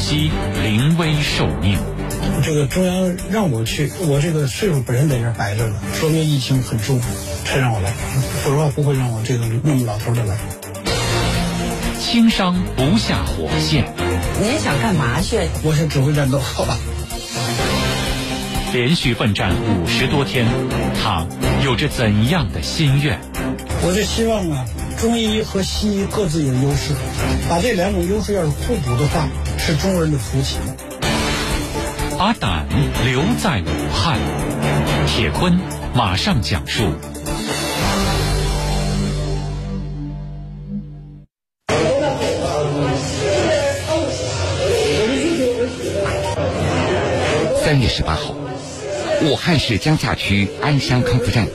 西临危受命。这个中央让我去，我这个岁数本身在这儿摆着呢，说明疫情很重，才让我来。否则不会让我这个那么老头的来。轻伤不下火线。您想干嘛去？我想指挥战斗，好吧。连续奋战五十多天，他有着怎样的心愿？我就希望啊，中医和西医各自有优势，把这两种优势要是互补的话，是中国人的福气。把胆留在武汉，铁坤马上讲述。三月十八号，武汉市江夏区安山康复站，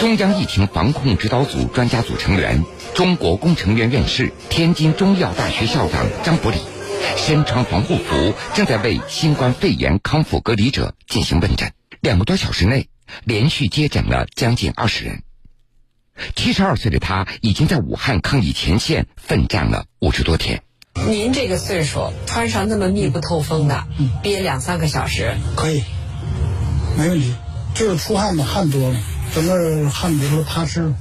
中央疫情防控指导组专家组成员、中国工程院院士、天津中医药大学校长张伯礼。身穿防护服，正在为新冠肺炎康复隔离者进行问诊。两个多小时内，连续接诊了将近二十人。七十二岁的他，已经在武汉抗疫前线奋战了五十多天。您这个岁数，穿上那么密不透风的，憋两三个小时，可以，没问题。就是出汗嘛，汗多嘛，整个汗比如说踏实。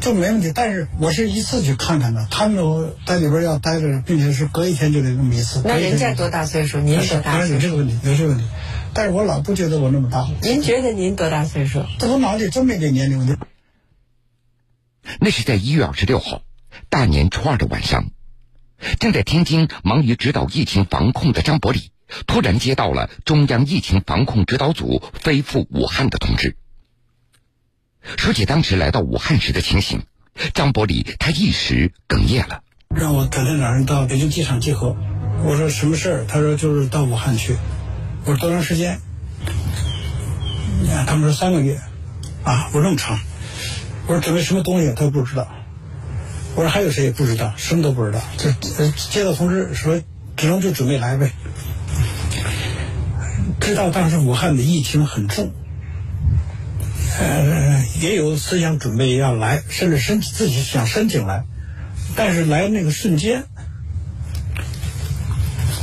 这没问题，但是我是一次去看看的，他们在里边要待着，并且是隔一天就得那么一次。那人家多大岁数？您多大？有这个问题，有这个问题。但是我老不觉得我那么大。您觉得您多大岁数？我脑里真没这年龄问题。那是在一月二十六号，大年初二的晚上，正在天津忙于指导疫情防控的张伯礼，突然接到了中央疫情防控指导组飞赴武汉的通知。说起当时来到武汉时的情形，张伯礼他一时哽咽了。让我改天早上到北京机场集合。我说什么事儿？他说就是到武汉去。我说多长时间？他们说三个月。啊，我说那么长。我说准备什么东西？他不知道。我说还有谁不知道，什么都不知道。这接到通知说，只能就准备来呗。知道当时武汉的疫情很重。呃，也有思想准备要来，甚至申自己想申请来，但是来那个瞬间，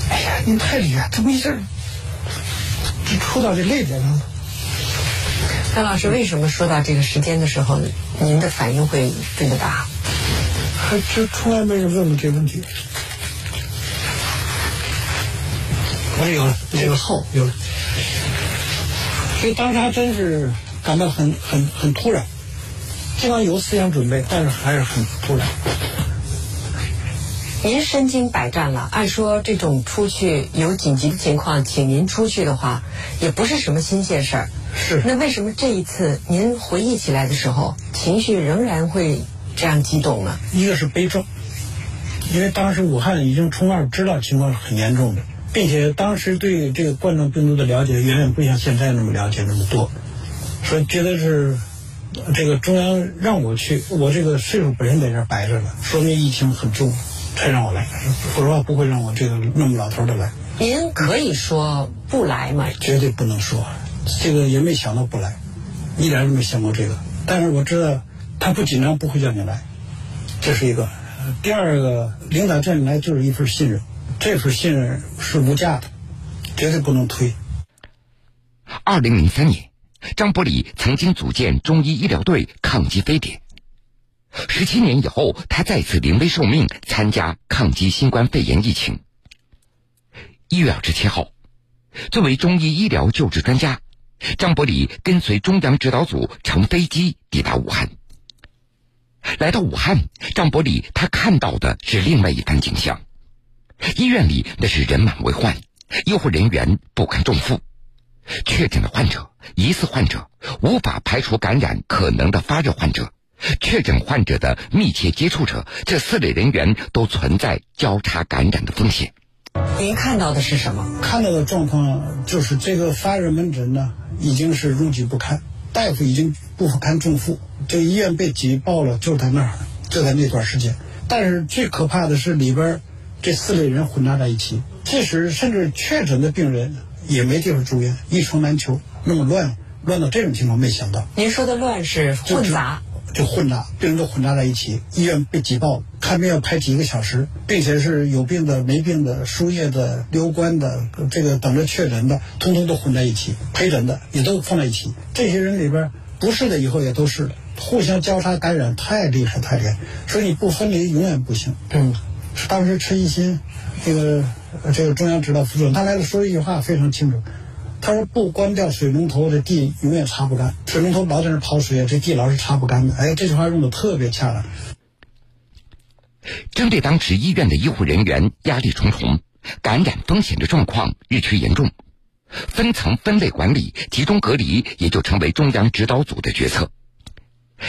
哎呀，您太厉害，怎么一下就戳到这泪点上了。张老师，为什么说到这个时间的时候，您的反应会这么大？这从来没人问过这问题。我有了，有了，后有了。所以当时还真是。感到很很很突然，尽管有思想准备，但是还是很突然。您身经百战了，按说这种出去有紧急的情况，请您出去的话，也不是什么新鲜事儿。是。那为什么这一次您回忆起来的时候，情绪仍然会这样激动呢？一个是悲壮，因为当时武汉已经从二知道情况是很严重的，并且当时对这个冠状病毒的了解远远不像现在那么了解那么多。说觉得是这个中央让我去，我这个岁数本身在这儿摆着呢，说明疫情很重，才让我来。否则话，不会让我这个那么老头的来。您可以说不来吗？绝对不能说，这个也没想到不来，一点都没想过这个。但是我知道他不紧张不会叫你来，这是一个。第二个，领导叫你来就是一份信任，这份信任是无价的，绝对不能推。二零零三年。张伯礼曾经组建中医医疗队抗击非典，十七年以后，他再次临危受命参加抗击新冠肺炎疫情。一月二十七号，作为中医医疗救治专家，张伯礼跟随中央指导组乘飞机抵达武汉。来到武汉，张伯礼他看到的是另外一番景象：医院里那是人满为患，医护人员不堪重负。确诊的患者、疑似患者、无法排除感染可能的发热患者、确诊患者的密切接触者，这四类人员都存在交叉感染的风险。您看到的是什么？看到的状况就是这个发热门诊呢，已经是拥挤不堪，大夫已经不堪重负，这医院被挤爆了，就在那儿，就在那段时间。但是最可怕的是里边这四类人混杂在一起，即使甚至确诊的病人。也没地方住院，一床难求，那么乱，乱到这种情况，没想到。您说的乱是混杂，就混杂，病人都混杂在一起，医院被挤爆，看病要排几个小时，并且是有病的、没病的、输液的、留观的、这个等着确诊的，通通都混在一起，陪诊的也都放在一起。这些人里边不是的，以后也都是的，互相交叉感染，太厉害，太厉害。所以你不分离永远不行。嗯，当时陈一新，这个这个中央指导副主任，他来了说了一句话非常清楚。他说：“不关掉水龙头，这地永远擦不干。水龙头老在那跑水，这地老是擦不干的。”哎，这句话用的特别恰当。针对当时医院的医护人员压力重重、感染风险的状况日趋严重，分层分类管理、集中隔离也就成为中央指导组的决策。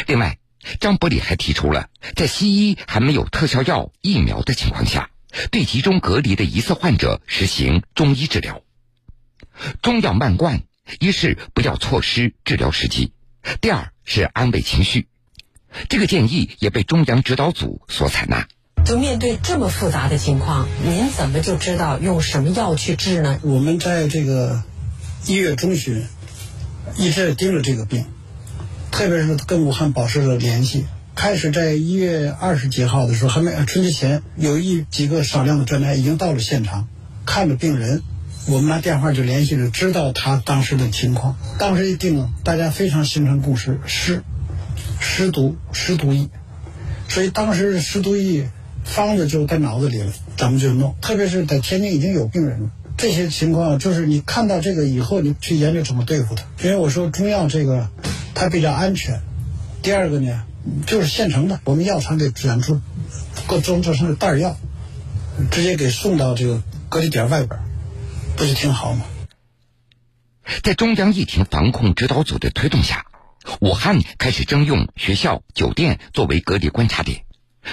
另外，张伯礼还提出了，在西医还没有特效药、疫苗的情况下，对集中隔离的疑似患者实行中医治疗。中药慢灌，一是不要错失治疗时机，第二是安慰情绪。这个建议也被中央指导组所采纳。就面对这么复杂的情况，您怎么就知道用什么药去治呢？我们在这个一月中旬一直盯着这个病，特别是跟武汉保持着联系。开始在一月二十几号的时候，还没春节前，有一几个少量的专家已经到了现场，看着病人。我们拿电话就联系了，知道他当时的情况。当时一定，大家非常形成共识：湿、湿毒、湿毒液。所以当时湿毒液方子就在脑子里了，咱们就弄。特别是在天津已经有病人了，这些情况就是你看到这个以后，你去研究怎么对付它。因为我说中药这个它比较安全。第二个呢，就是现成的，我们药厂给选出各种做成的袋药，直接给送到这个隔离点外边。不是挺好吗？在中央疫情防控指导组的推动下，武汉开始征用学校、酒店作为隔离观察点，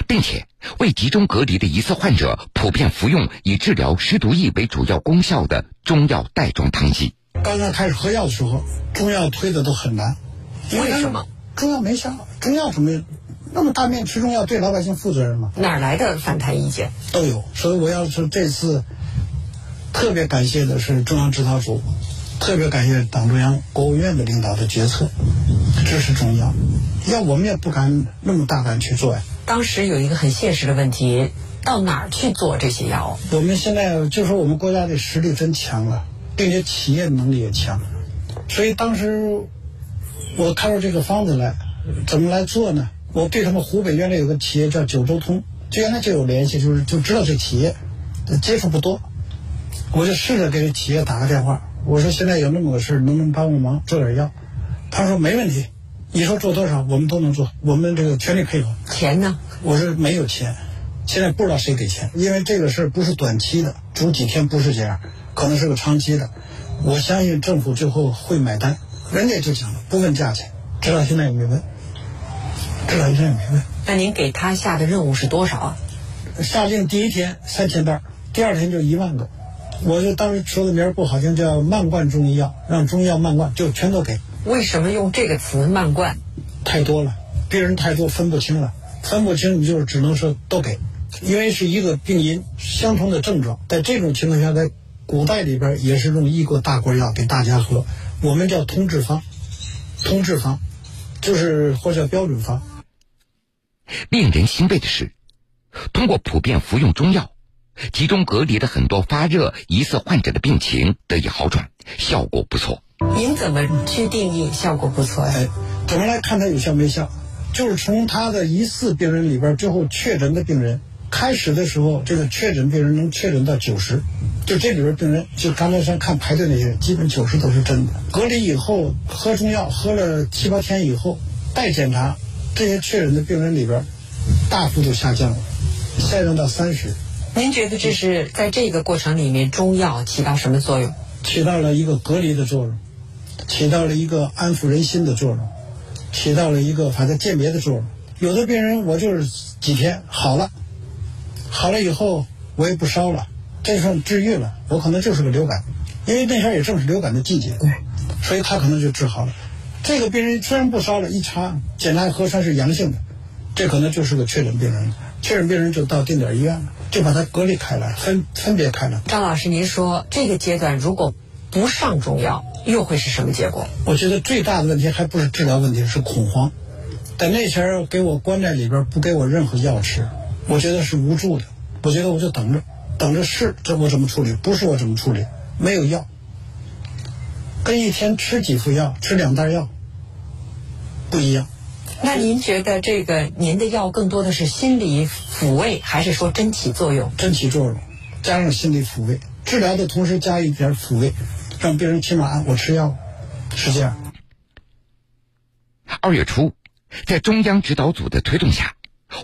并且为集中隔离的疑似患者普遍服用以治疗湿毒疫为主要功效的中药袋装汤剂。刚刚开始喝药的时候，中药推的都很难，为什么？中药没效，中药怎么那么大面吃中药对老百姓负责任吗？哪来的反弹意见？都有，所以我要说这次。特别感谢的是中央指导组，特别感谢党中央、国务院的领导的决策，支持中药。要我们也不敢那么大胆去做呀。当时有一个很现实的问题，到哪儿去做这些药？我们现在就说我们国家的实力真强了，并且企业能力也强，所以当时我看出这个方子来，怎么来做呢？我对他们湖北原来有个企业叫九州通，就原来就有联系，就是就知道这企业，接触不多。我就试着给企业打个电话，我说现在有那么个事能不能帮个忙做点药？他说没问题，你说做多少我们都能做，我们这个全力配合。钱呢？我说没有钱，现在不知道谁给钱，因为这个事儿不是短期的，煮几天不是这样，可能是个长期的。我相信政府最后会买单，人家就讲了，不问价钱，直到现在也没问，直到现在也没问。那您给他下的任务是多少啊？下令第一天三千袋，第二天就一万个。我就当时说的名儿不好听，叫慢灌中医药，让中医药慢灌，就全都给。为什么用这个词“慢灌”？太多了，病人太多，分不清了，分不清你就只能说都给，因为是一个病因，相同的症状，在这种情况下，在古代里边也是用一个大锅药给大家喝，我们叫通治方，通治方，就是或者标准方。令人欣慰的是，通过普遍服用中药。集中隔离的很多发热疑似患者的病情得以好转，效果不错。您怎么去定义效果不错呀？怎么来看它有效没效？就是从他的疑似病人里边，最后确诊的病人，开始的时候，这个确诊病人能确诊到九十，就这里边病人，就刚才咱看排队那些，基本九十都是真的。隔离以后喝中药，喝了七八天以后，再检查，这些确诊的病人里边，大幅度下降了，下降到三十。您觉得这是在这个过程里面中药起到什么作用？起到了一个隔离的作用，起到了一个安抚人心的作用，起到了一个反正鉴别的作用。有的病人我就是几天好了，好了以后我也不烧了，这时候治愈了。我可能就是个流感，因为那时候也正是流感的季节，对，所以他可能就治好了。这个病人虽然不烧了，一查检查核酸是阳性的，这可能就是个确诊病人。确诊病人就到定点医院了。就把它隔离开来，分分别开了。张老师，您说这个阶段如果不上中药，又会是什么结果？我觉得最大的问题还不是治疗问题，是恐慌。在那前儿给我关在里边，不给我任何药吃，我觉得是无助的。我觉得我就等着，等着是这我怎么处理，不是我怎么处理，没有药，跟一天吃几副药，吃两袋药不一样。那您觉得这个您的药更多的是心理抚慰，还是说真起作用？真起作用，加上心理抚慰，治疗的同时加一点抚慰，让病人起码我吃药，是这样。二月初，在中央指导组的推动下，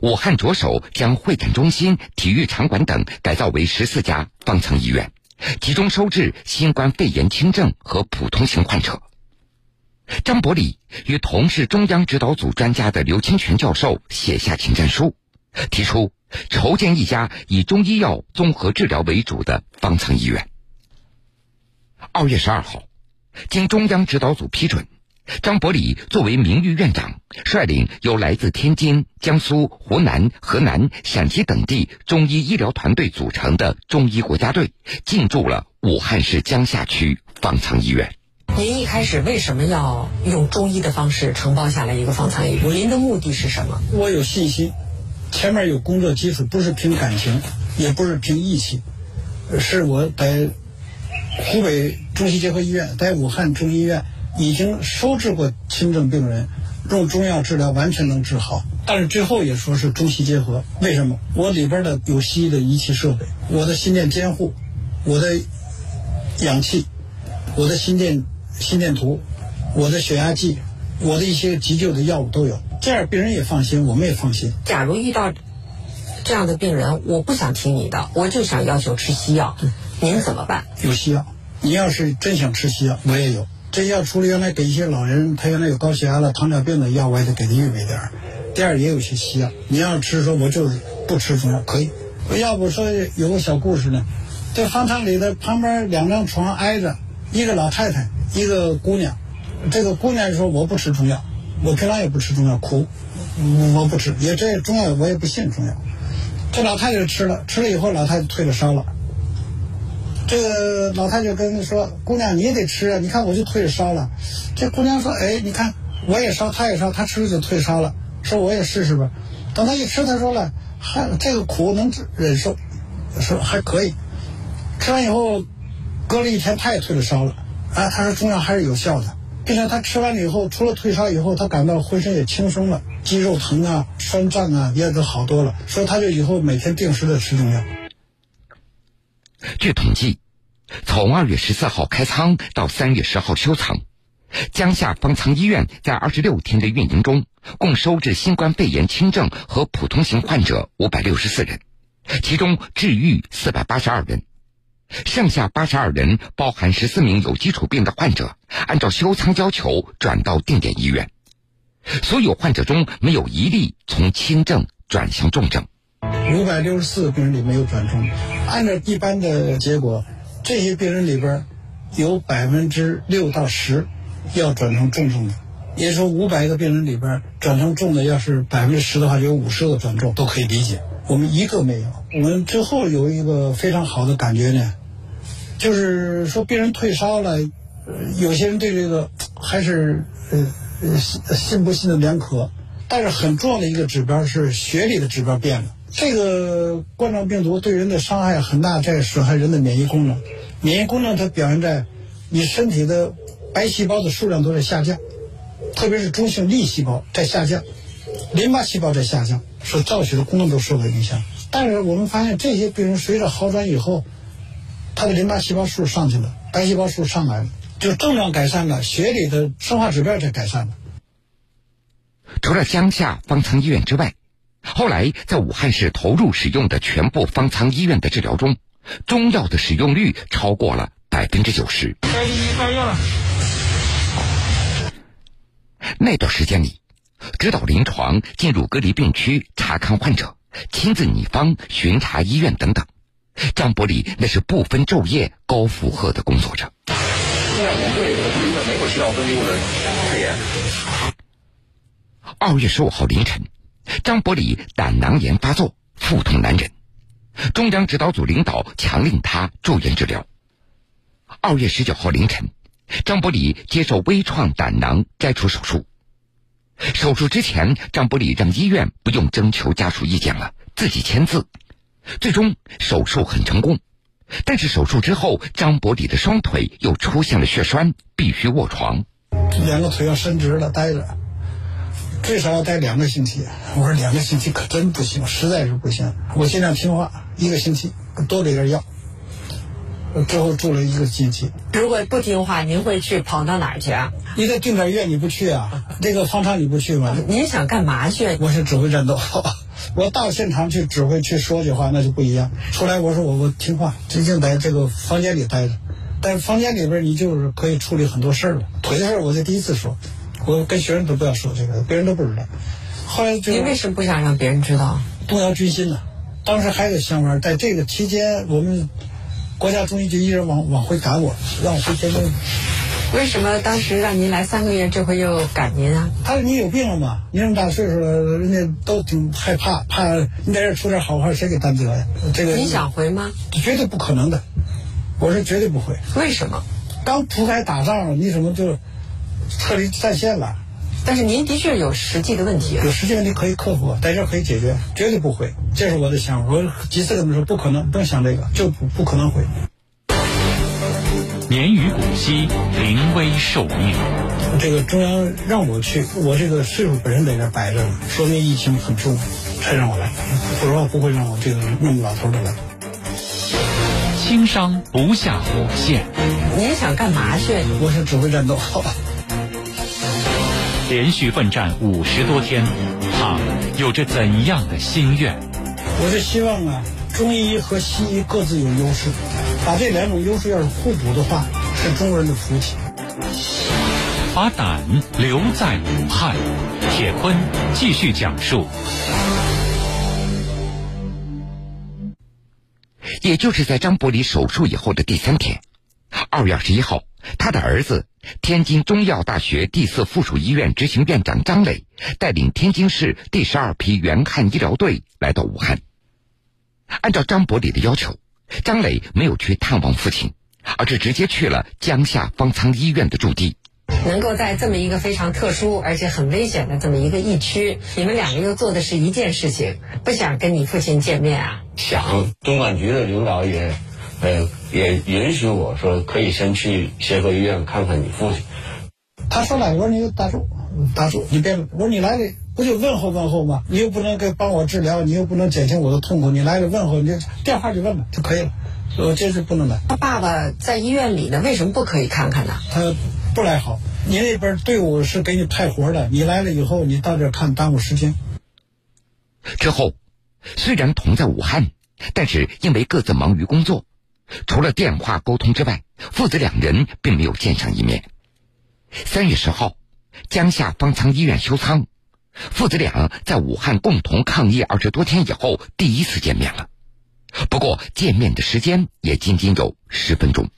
武汉着手将会展中心、体育场馆等改造为十四家方舱医院，集中收治新冠肺炎轻症和普通型患者。张伯礼与同是中央指导组专家的刘清泉教授写下请战书，提出筹建一家以中医药综合治疗为主的方舱医院。二月十二号，经中央指导组批准。张伯礼作为名誉院长，率领由来自天津、江苏、湖南、河南、陕西等地中医医疗团队组成的中医国家队，进驻了武汉市江夏区方舱医院。您一开始为什么要用中医的方式承包下来一个方舱医院？您的目的是什么？我有信心，前面有工作基础，不是凭感情，也不是凭义气，是我在湖北中西结合医院，在武汉中医院。已经收治过轻症病人，用中药治疗完全能治好。但是最后也说是中西结合，为什么？我里边的有西医的仪器设备，我的心电监护，我的氧气，我的心电心电图，我的血压计，我的一些急救的药物都有，这样病人也放心，我们也放心。假如遇到这样的病人，我不想听你的，我就想要求吃西药，您怎么办？有西药，你要是真想吃西药，我也有。这药除了原来给一些老人，他原来有高血压了、糖尿病的药，我也得给他预备点儿。第二，也有些西药，你要吃说，我就是不吃中药，可以。要不说有个小故事呢，这方舱里的旁边两张床挨着，一个老太太，一个姑娘。这个姑娘说我不吃中药，我平常也不吃中药，苦，我不吃，也这中药我也不信中药。这老太太吃了，吃了以后老太太退了烧了。这个老太太跟他说：“姑娘，你也得吃啊！你看我就退烧了。”这姑娘说：“哎，你看我也烧，他也烧，他吃了就退烧了。说我也试试吧。等他一吃，他说了，还这个苦能忍受，说还可以。吃完以后，隔了一天，他也退了烧了。啊，他说中药还是有效的，并且他吃完了以后，除了退烧以后，他感到浑身也轻松了，肌肉疼啊、酸胀啊也都好多了。说他就以后每天定时的吃中药。”据统计，从二月十四号开仓到三月十号休仓，江夏方舱医院在二十六天的运营中，共收治新冠肺炎轻症和普通型患者五百六十四人，其中治愈四百八十二人，剩下八十二人包含十四名有基础病的患者，按照休仓要求转到定点医院，所有患者中没有一例从轻症转向重症。五百六十四个病人里没有转重，按照一般的结果，这些病人里边有百分之六到十要转成重症的。也就是说，五百个病人里边转成重的，要是百分之十的话，有五十个转重都可以理解。我们一个没有。我们最后有一个非常好的感觉呢，就是说病人退烧了，有些人对这个还是呃信信不信的两可。但是很重要的一个指标是血里的指标变了。这个冠状病毒对人的伤害很大，在损害人的免疫功能。免疫功能它表现在你身体的白细胞的数量都在下降，特别是中性粒细胞在下降，淋巴细胞在下降，所造血的功能都受到影响。但是我们发现这些病人随着好转以后，他的淋巴细胞数上去了，白细胞数上来了，就症状改善了，血里的生化指标在改善了。除了江夏方舱医院之外。后来，在武汉市投入使用的全部方舱医院的治疗中，中药的使用率超过了百分之九十。那段时间里，指导临床进入隔离病区查看患者，亲自拟方、巡查医院等等，张伯礼那是不分昼夜、高负荷的工作着。现在我们队没有需要分流的肺炎。二月十五号凌晨。张伯礼胆囊炎发作，腹痛难忍，中央指导组领导强令他住院治疗。二月十九号凌晨，张伯礼接受微创胆囊摘除手术。手术之前，张伯礼让医院不用征求家属意见了，自己签字。最终手术很成功，但是手术之后，张伯礼的双腿又出现了血栓，必须卧床。两个腿要伸直了，待着，最少要待两个星期。我说两个星期可真不行，实在是不行。我尽量听话，一个星期多给点药。最后住了一个星期。如果不听话，您会去跑到哪儿去啊？你在定点医院你不去啊？这个方舱你不去吗？您想干嘛去？我是指挥战斗。我到现场去指挥去说句话，那就不一样。出来我说我我听话，最近在这个房间里待着。但是房间里边，你就是可以处理很多事儿了。腿的事儿，我这第一次说，我跟学生都不要说这个，别人都不知道。后来就您为什么不想让别人知道？动摇军心呢。当时还有个想法，在这个期间，我们国家中医局一直往往回赶我，让我回天津。为什么当时让您来三个月，这回又赶您啊？他说你有病了吗？你这么大岁数了，人家都挺害怕，怕你在这出点好话，谁给担责呀？这个你想回吗？绝对不可能的，我是绝对不会。为什么？刚铺开打仗了，你怎么就撤离战线了？但是您的确有实际的问题啊。有实际问题可以克服，在这可以解决，绝对不会。这是我的想法，我几次跟他们说不可能，不用想这个，就不不可能会。年逾古稀，临危受命。这个中央让我去，我这个岁数本身在这摆着呢，说明疫情很重，才让我来。不然不会让我这个那么老头的来。轻伤不下火线。您想干嘛去？我想指挥战斗。连续奋战五十多天，他有着怎样的心愿？我是希望啊，中医和西医各自有优势，把这两种优势要是互补的话，是中国人的福气。把胆留在武汉，铁坤继续讲述。也就是在张伯礼手术以后的第三天，二月二十一号，他的儿子天津中医药大学第四附属医院执行院长张磊带领天津市第十二批援汉医疗队来到武汉。按照张伯礼的要求，张磊没有去探望父亲，而是直接去了江夏方舱医院的驻地。能够在这么一个非常特殊而且很危险的这么一个疫区，你们两个又做的是一件事情，不想跟你父亲见面啊？想，东莞局的领导也，呃，也允许我说可以先去协和医院看看你父亲。他说了，我说你打住，打住，你别，我说你来了不就问候问候吗？你又不能给帮我治疗，你又不能减轻我的痛苦，你来了问候，你电话就问问就可以了。我这是不能来。他爸爸在医院里呢，为什么不可以看看呢？他不来好。你那边队伍是给你派活的，你来了以后，你到这看耽误时间。之后，虽然同在武汉，但是因为各自忙于工作，除了电话沟通之外，父子两人并没有见上一面。三月十号，江夏方舱医院休舱，父子俩在武汉共同抗疫二十多天以后，第一次见面了。不过见面的时间也仅仅有十分钟。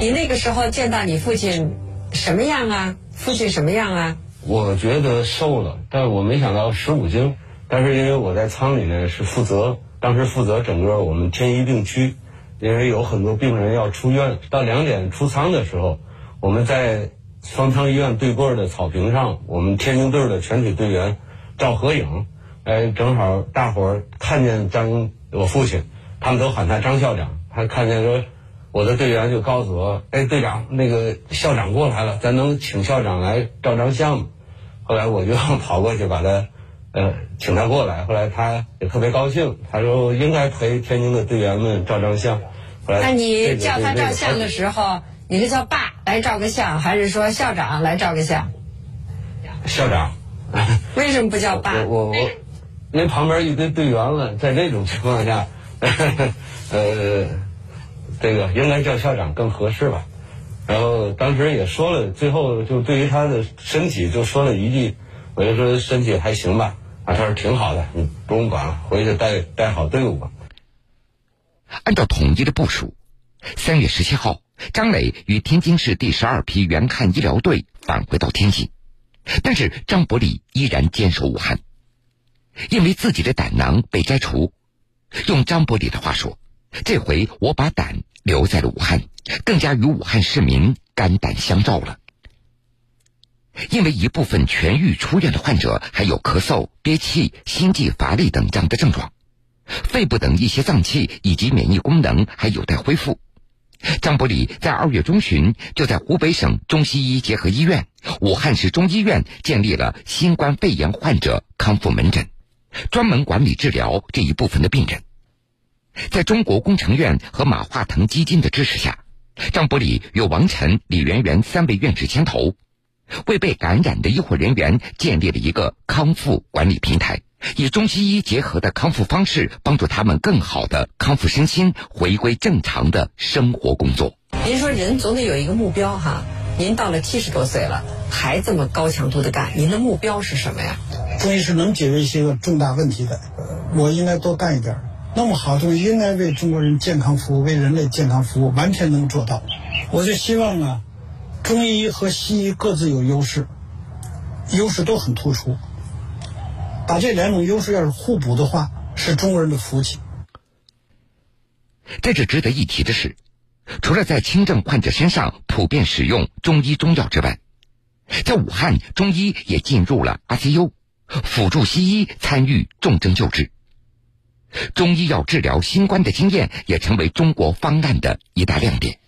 你那个时候见到你父亲？什么样啊？父亲什么样啊？我觉得瘦了，但我没想到十五斤。但是因为我在舱里呢是负责，当时负责整个我们天一病区，因为有很多病人要出院，到两点出舱的时候，我们在方舱医院对过的草坪上，我们天津队的全体队员照合影。哎，正好大伙儿看见张我父亲，他们都喊他张校长，他看见说。我的队员就告诉我：“哎，队长，那个校长过来了，咱能请校长来照张相吗？”后来我就跑过去把他，呃，请他过来。后来他也特别高兴，他说：“应该陪天津的队员们照张相。” 那你叫他照相的时候，你是叫爸来照个相，还是说校长来照个相？校长。为什么不叫爸？我我，因为旁边一堆队员了，在这种情况下，呃。这个应该叫校长更合适吧，然后当时也说了，最后就对于他的身体就说了一句，我就说身体还行吧，啊，他说挺好的，你不用管了，回去带带好队伍吧。按照统一的部署，三月十七号，张磊与天津市第十二批援汉医疗队返回到天津，但是张伯礼依然坚守武汉，因为自己的胆囊被摘除，用张伯礼的话说，这回我把胆。留在了武汉，更加与武汉市民肝胆相照了。因为一部分痊愈出院的患者还有咳嗽、憋气、心悸乏力等这样的症状，肺部等一些脏器以及免疫功能还有待恢复。张伯礼在二月中旬就在湖北省中西医结合医院、武汉市中医院建立了新冠肺炎患者康复门诊，专门管理治疗这一部分的病人。在中国工程院和马化腾基金的支持下，张伯礼与王晨、李媛媛三位院士牵头，为被感染的医护人员建立了一个康复管理平台。以中西医结合的康复方式，帮助他们更好的康复身心，回归正常的生活工作。您说人总得有一个目标哈，您到了七十多岁了，还这么高强度的干，您的目标是什么呀？中医是能解决一些个重大问题的，我应该多干一点那么好东西应该为中国人健康服务，为人类健康服务，完全能做到。我就希望啊，中医和西医各自有优势，优势都很突出。把这两种优势要是互补的话，是中国人的福气。在这值得一提的是，除了在轻症患者身上普遍使用中医中药之外，在武汉中医也进入了 ICU，辅助西医参与重症救治。中医药治疗新冠的经验也成为中国方案的一大亮点。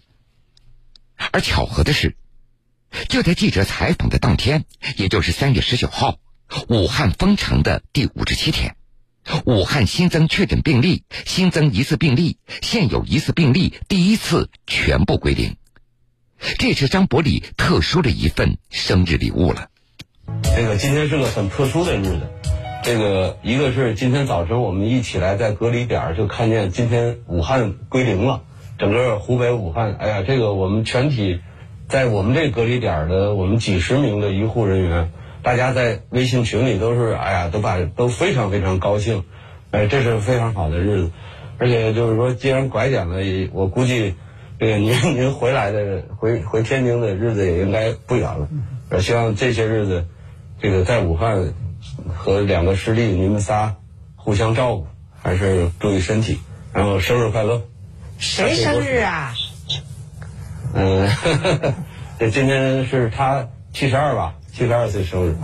而巧合的是，就在记者采访的当天，也就是三月十九号。武汉封城的第五十七天，武汉新增确诊病例、新增疑似病例、现有疑似病例第一次全部归零。这是张伯礼特殊的一份生日礼物了。这个今天是个很特殊的日子，这个一个是今天早晨我们一起来在隔离点就看见今天武汉归零了，整个湖北武汉，哎呀，这个我们全体在我们这隔离点的我们几十名的医护人员。大家在微信群里都是，哎呀，都把都非常非常高兴，哎，这是非常好的日子，而且就是说，既然拐点了，我估计这个您您回来的回回天津的日子也应该不远了，希望这些日子，这个在武汉和两个师弟你们仨互相照顾，还是注意身体，然后生日快乐。谁生日啊？嗯，这今天是他七十二吧。七十二岁生日，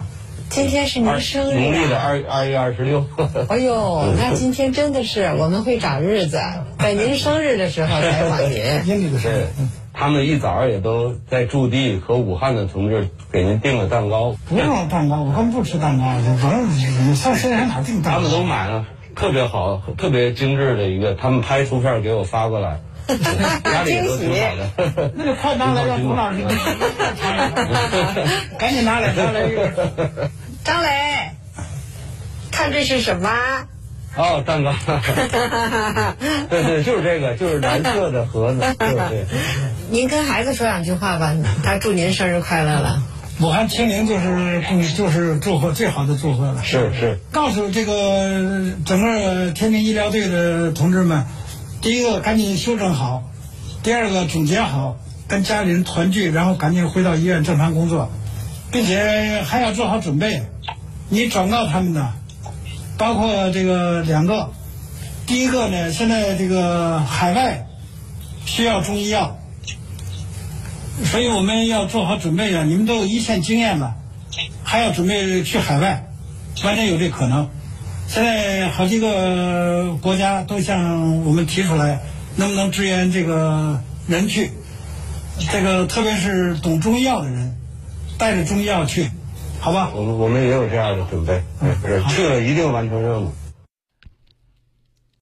今天是您生日，农历的二二月二十六。哎呦，那今天真的是我们会找日子，在您生日的时候采访您。阴历的是，他们一早也都在驻地和武汉的同志给您订了蛋糕。不用蛋糕，我们不吃蛋糕，反正上现在哪订蛋糕？他们都买了，特别好，特别精致的一个，他们拍图片给我发过来。压力都挺好的，那就快拿来让董老师，赶紧拿来拿来。张磊，看这是什么？哦，蛋糕。对对，就是这个，就是蓝色的盒子。对对。您跟孩子说两句话吧，他祝您生日快乐了。武汉清零就是就是祝贺最好的祝贺了。是是。告诉这个整个天津医疗队的同志们。第一个赶紧休整好，第二个总结好，跟家里人团聚，然后赶紧回到医院正常工作，并且还要做好准备。你转告他们的，包括这个两个，第一个呢，现在这个海外需要中医药，所以我们要做好准备啊！你们都有一线经验了，还要准备去海外，完全有这可能。现在好几个国家都向我们提出来，能不能支援这个人去？这个特别是懂中医药的人，带着中医药去，好吧？我们我们也有这样的准备，去了一定完成任务。